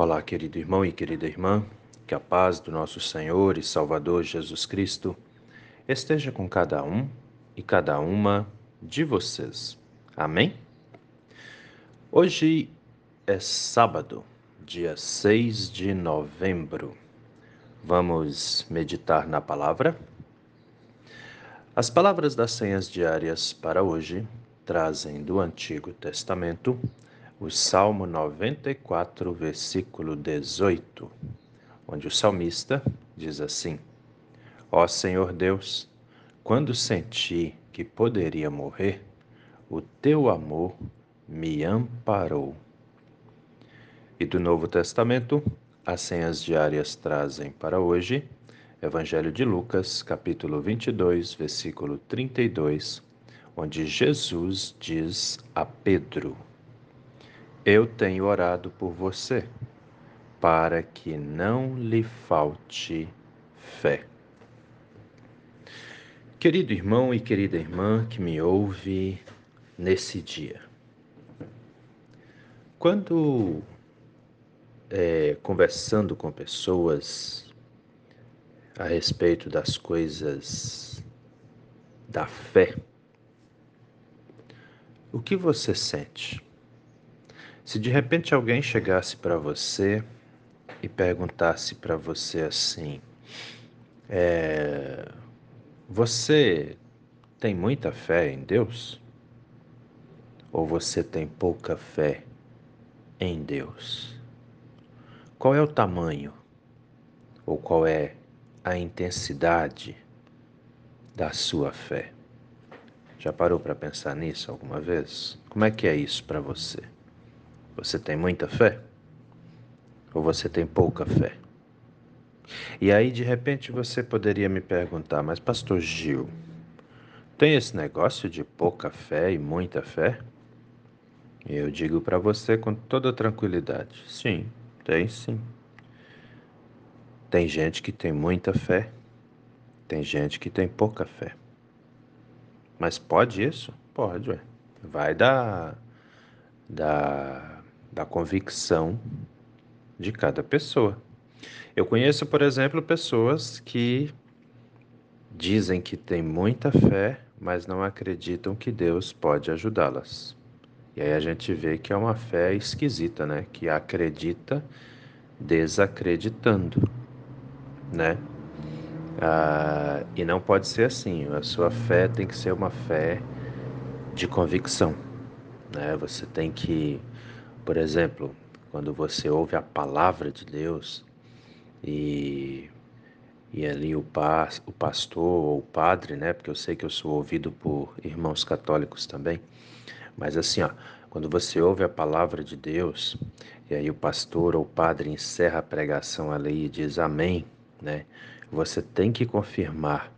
Olá, querido irmão e querida irmã, que a paz do nosso Senhor e Salvador Jesus Cristo esteja com cada um e cada uma de vocês. Amém? Hoje é sábado, dia 6 de novembro. Vamos meditar na palavra? As palavras das senhas diárias para hoje trazem do Antigo Testamento o Salmo 94, versículo 18, onde o salmista diz assim: Ó Senhor Deus, quando senti que poderia morrer, o teu amor me amparou. E do Novo Testamento, as senhas diárias trazem para hoje Evangelho de Lucas, capítulo 22, versículo 32, onde Jesus diz a Pedro: eu tenho orado por você, para que não lhe falte fé. Querido irmão e querida irmã que me ouve nesse dia, quando é, conversando com pessoas a respeito das coisas da fé, o que você sente? Se de repente alguém chegasse para você e perguntasse para você assim: é, Você tem muita fé em Deus? Ou você tem pouca fé em Deus? Qual é o tamanho? Ou qual é a intensidade da sua fé? Já parou para pensar nisso alguma vez? Como é que é isso para você? Você tem muita fé? Ou você tem pouca fé? E aí, de repente, você poderia me perguntar, mas, Pastor Gil, tem esse negócio de pouca fé e muita fé? E eu digo para você com toda tranquilidade: sim, tem sim. Tem gente que tem muita fé, tem gente que tem pouca fé. Mas pode isso? Pode, ué. Vai dar, dar da convicção de cada pessoa. Eu conheço, por exemplo, pessoas que dizem que têm muita fé, mas não acreditam que Deus pode ajudá-las. E aí a gente vê que é uma fé esquisita, né? Que acredita desacreditando, né? Ah, e não pode ser assim. A sua fé tem que ser uma fé de convicção, né? Você tem que por exemplo, quando você ouve a palavra de Deus e, e ali o, pas, o pastor ou o padre, né? Porque eu sei que eu sou ouvido por irmãos católicos também. Mas assim, ó, quando você ouve a palavra de Deus e aí o pastor ou o padre encerra a pregação ali e diz amém, né? Você tem que confirmar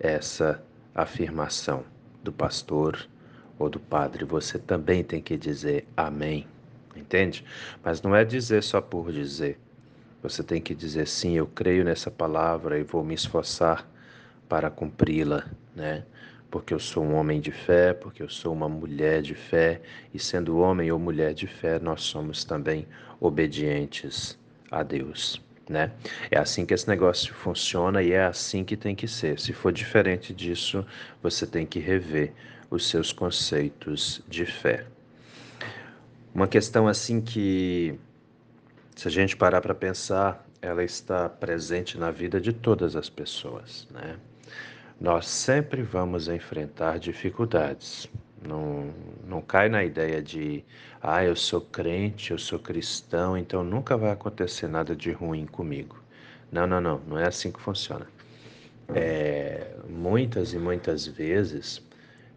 essa afirmação do pastor ou do padre. Você também tem que dizer amém entende? Mas não é dizer só por dizer. Você tem que dizer sim, eu creio nessa palavra e vou me esforçar para cumpri-la, né? Porque eu sou um homem de fé, porque eu sou uma mulher de fé, e sendo homem ou mulher de fé, nós somos também obedientes a Deus, né? É assim que esse negócio funciona e é assim que tem que ser. Se for diferente disso, você tem que rever os seus conceitos de fé. Uma questão assim que, se a gente parar para pensar, ela está presente na vida de todas as pessoas, né? Nós sempre vamos enfrentar dificuldades. Não, não cai na ideia de, ah, eu sou crente, eu sou cristão, então nunca vai acontecer nada de ruim comigo. Não, não, não, não é assim que funciona. É, muitas e muitas vezes,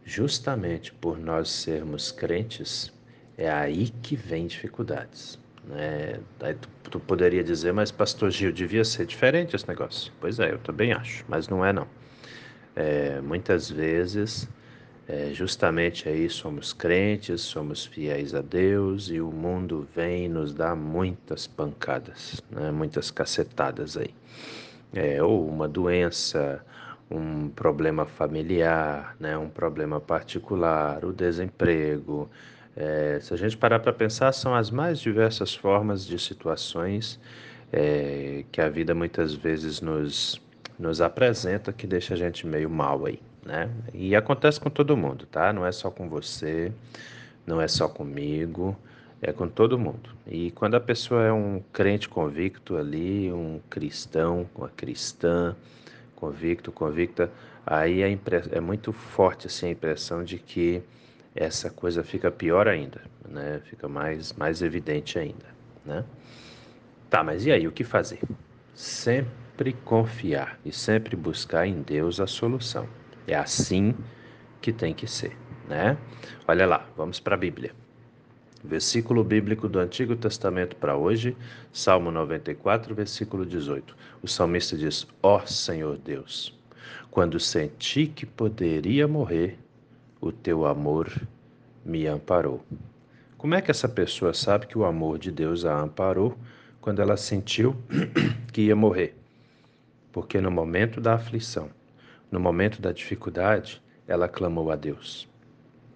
justamente por nós sermos crentes, é aí que vem dificuldades. Né? Aí tu, tu, poderia dizer, mas pastor Gil, devia ser diferente esse negócio. Pois é, eu também acho, mas não é não. É, muitas vezes, é, justamente aí somos crentes, somos fiéis a Deus e o mundo vem e nos dá muitas pancadas, né? muitas cacetadas aí. É, ou uma doença, um problema familiar, né? um problema particular, o desemprego, É, se a gente parar para pensar, são as mais diversas formas de situações é, que a vida muitas vezes nos, nos apresenta que deixa a gente meio mal aí, né? E acontece com todo mundo, tá? Não é só com você, não é só comigo, é com todo mundo. E quando a pessoa é um crente convicto ali, um cristão, uma cristã convicto, convicta, aí é, é muito forte assim, a impressão de que essa coisa fica pior ainda, né? Fica mais, mais evidente ainda, né? Tá, mas e aí, o que fazer? Sempre confiar e sempre buscar em Deus a solução. É assim que tem que ser, né? Olha lá, vamos para a Bíblia. Versículo bíblico do Antigo Testamento para hoje, Salmo 94, versículo 18. O salmista diz: Ó oh, Senhor Deus, quando senti que poderia morrer, o teu amor me amparou. Como é que essa pessoa sabe que o amor de Deus a amparou quando ela sentiu que ia morrer? Porque no momento da aflição, no momento da dificuldade, ela clamou a Deus.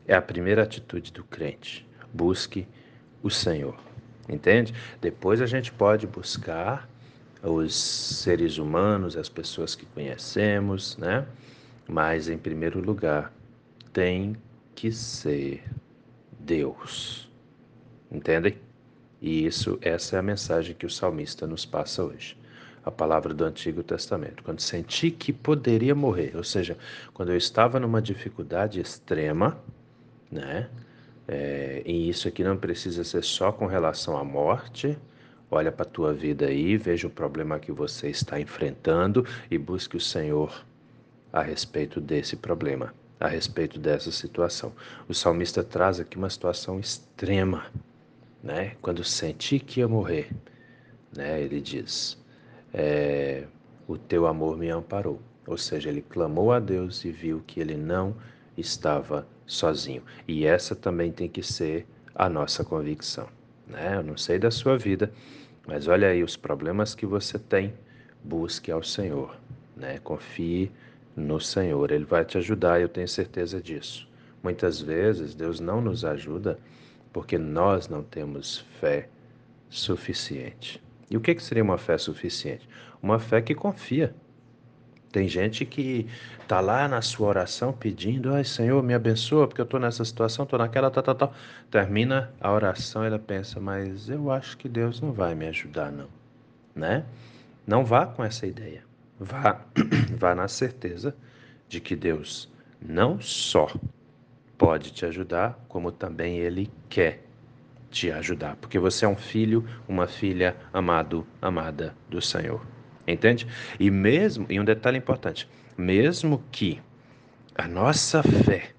É a primeira atitude do crente. Busque o Senhor. Entende? Depois a gente pode buscar os seres humanos, as pessoas que conhecemos, né? Mas em primeiro lugar, tem que ser Deus. Entendem? E isso, essa é a mensagem que o salmista nos passa hoje. A palavra do Antigo Testamento. Quando senti que poderia morrer, ou seja, quando eu estava numa dificuldade extrema, né? É, e isso aqui não precisa ser só com relação à morte. Olha para a tua vida aí, veja o problema que você está enfrentando e busque o Senhor a respeito desse problema a respeito dessa situação. O salmista traz aqui uma situação extrema, né? Quando senti que ia morrer, né? Ele diz: é, "O teu amor me amparou." Ou seja, ele clamou a Deus e viu que ele não estava sozinho. E essa também tem que ser a nossa convicção, né? Eu não sei da sua vida, mas olha aí os problemas que você tem, busque ao Senhor, né? Confie no Senhor. Ele vai te ajudar, eu tenho certeza disso. Muitas vezes Deus não nos ajuda porque nós não temos fé suficiente. E o que, seria uma fé suficiente? Uma fé que confia. Tem gente que está lá na sua oração pedindo, ai Senhor, me abençoa, porque eu estou nessa situação, estou naquela, tal, tal, tal. Termina a oração, ela pensa, mas eu acho que Deus não vai me ajudar, não. Né? Não vá com essa ideia. Vá, vá na certeza de que Deus não só pode te ajudar, como também Ele quer te ajudar, porque você é um filho, uma filha amado, amada do Senhor. Entende? E mesmo, e um detalhe importante, mesmo que a nossa fé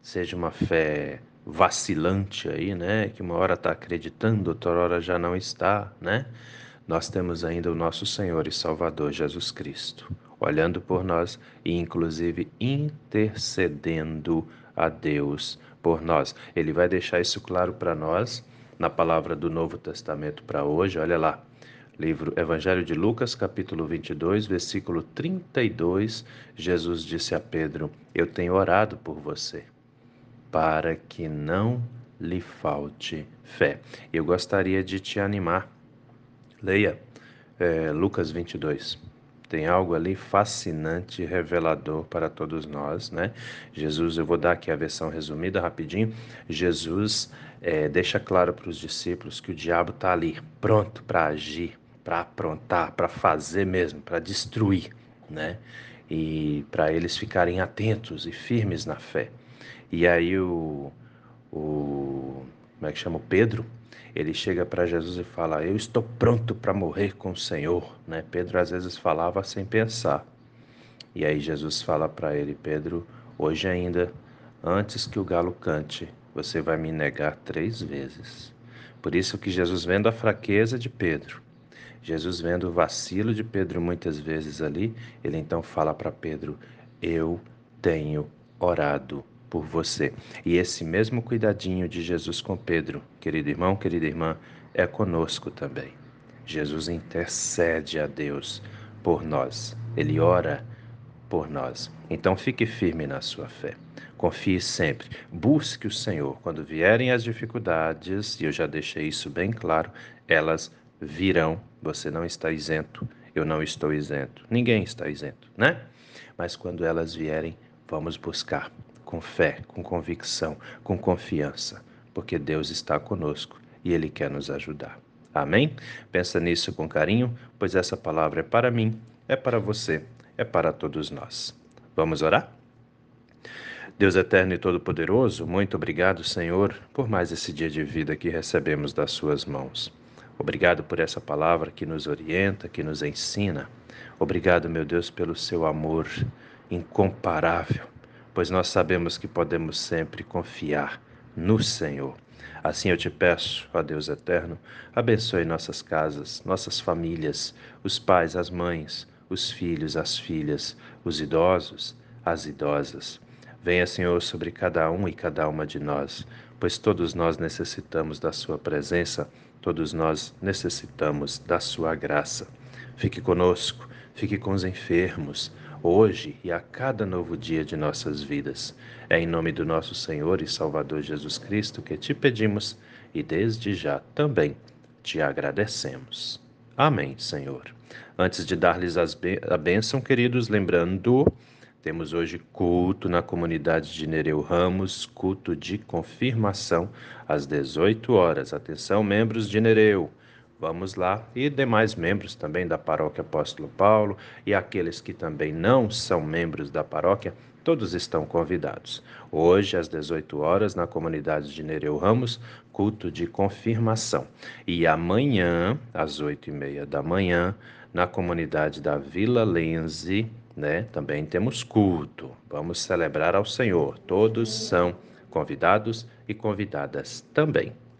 seja uma fé vacilante aí, né, que uma hora está acreditando, outra hora já não está, né? Nós temos ainda o nosso Senhor e Salvador Jesus Cristo, olhando por nós e, inclusive, intercedendo a Deus por nós. Ele vai deixar isso claro para nós na palavra do Novo Testamento para hoje. Olha lá, livro Evangelho de Lucas, capítulo 22, versículo 32. Jesus disse a Pedro: Eu tenho orado por você, para que não lhe falte fé. Eu gostaria de te animar Leia é, Lucas 22. Tem algo ali fascinante, revelador para todos nós, né? Jesus, eu vou dar aqui a versão resumida rapidinho. Jesus é, deixa claro para os discípulos que o diabo está ali, pronto para agir, para aprontar, para fazer mesmo, para destruir, né? E para eles ficarem atentos e firmes na fé. E aí o, o como é que chama? O Pedro, ele chega para Jesus e fala: Eu estou pronto para morrer com o Senhor. Né? Pedro às vezes falava sem pensar. E aí Jesus fala para ele: Pedro, hoje ainda, antes que o galo cante, você vai me negar três vezes. Por isso que Jesus, vendo a fraqueza de Pedro, Jesus vendo o vacilo de Pedro muitas vezes ali, ele então fala para Pedro: Eu tenho orado por você. E esse mesmo cuidadinho de Jesus com Pedro, querido irmão, querida irmã, é conosco também. Jesus intercede a Deus por nós. Ele ora por nós. Então fique firme na sua fé. Confie sempre. Busque o Senhor. Quando vierem as dificuldades, e eu já deixei isso bem claro, elas virão. Você não está isento. Eu não estou isento. Ninguém está isento, né? Mas quando elas vierem, vamos buscar com fé, com convicção, com confiança, porque Deus está conosco e Ele quer nos ajudar. Amém? Pensa nisso com carinho, pois essa palavra é para mim, é para você, é para todos nós. Vamos orar? Deus eterno e todo-poderoso, muito obrigado, Senhor, por mais esse dia de vida que recebemos das Suas mãos. Obrigado por essa palavra que nos orienta, que nos ensina. Obrigado, meu Deus, pelo seu amor incomparável, pois nós sabemos que podemos sempre confiar no Senhor. Assim eu te peço, ó Deus eterno, abençoe nossas casas, nossas famílias, os pais, as mães, os filhos, as filhas, os idosos, as idosas. Venha, Senhor, sobre cada um e cada uma de nós, pois todos nós necessitamos da Sua presença, todos nós necessitamos da Sua graça. Fique conosco, fique com os enfermos, hoje e a cada novo dia de nossas vidas. É em nome do nosso Senhor e Salvador Jesus Cristo que te pedimos e desde já também te agradecemos. Amém, Senhor. Antes de dar-lhes a bênção, queridos, lembrando, temos hoje culto na comunidade de Nereu Ramos, culto de confirmação às 18 horas. Atenção, membros de Nereu. Vamos lá. E demais membros também da Paróquia Apóstolo Paulo e aqueles que também não são membros da paróquia, todos estão convidados. Hoje, às 18 horas, na comunidade de Nereu Ramos, culto de confirmação. E amanhã, às 8 e meia da manhã, na comunidade da Vila Lenze, né, também temos culto. Vamos celebrar ao Senhor. Todos são convidados e convidadas também.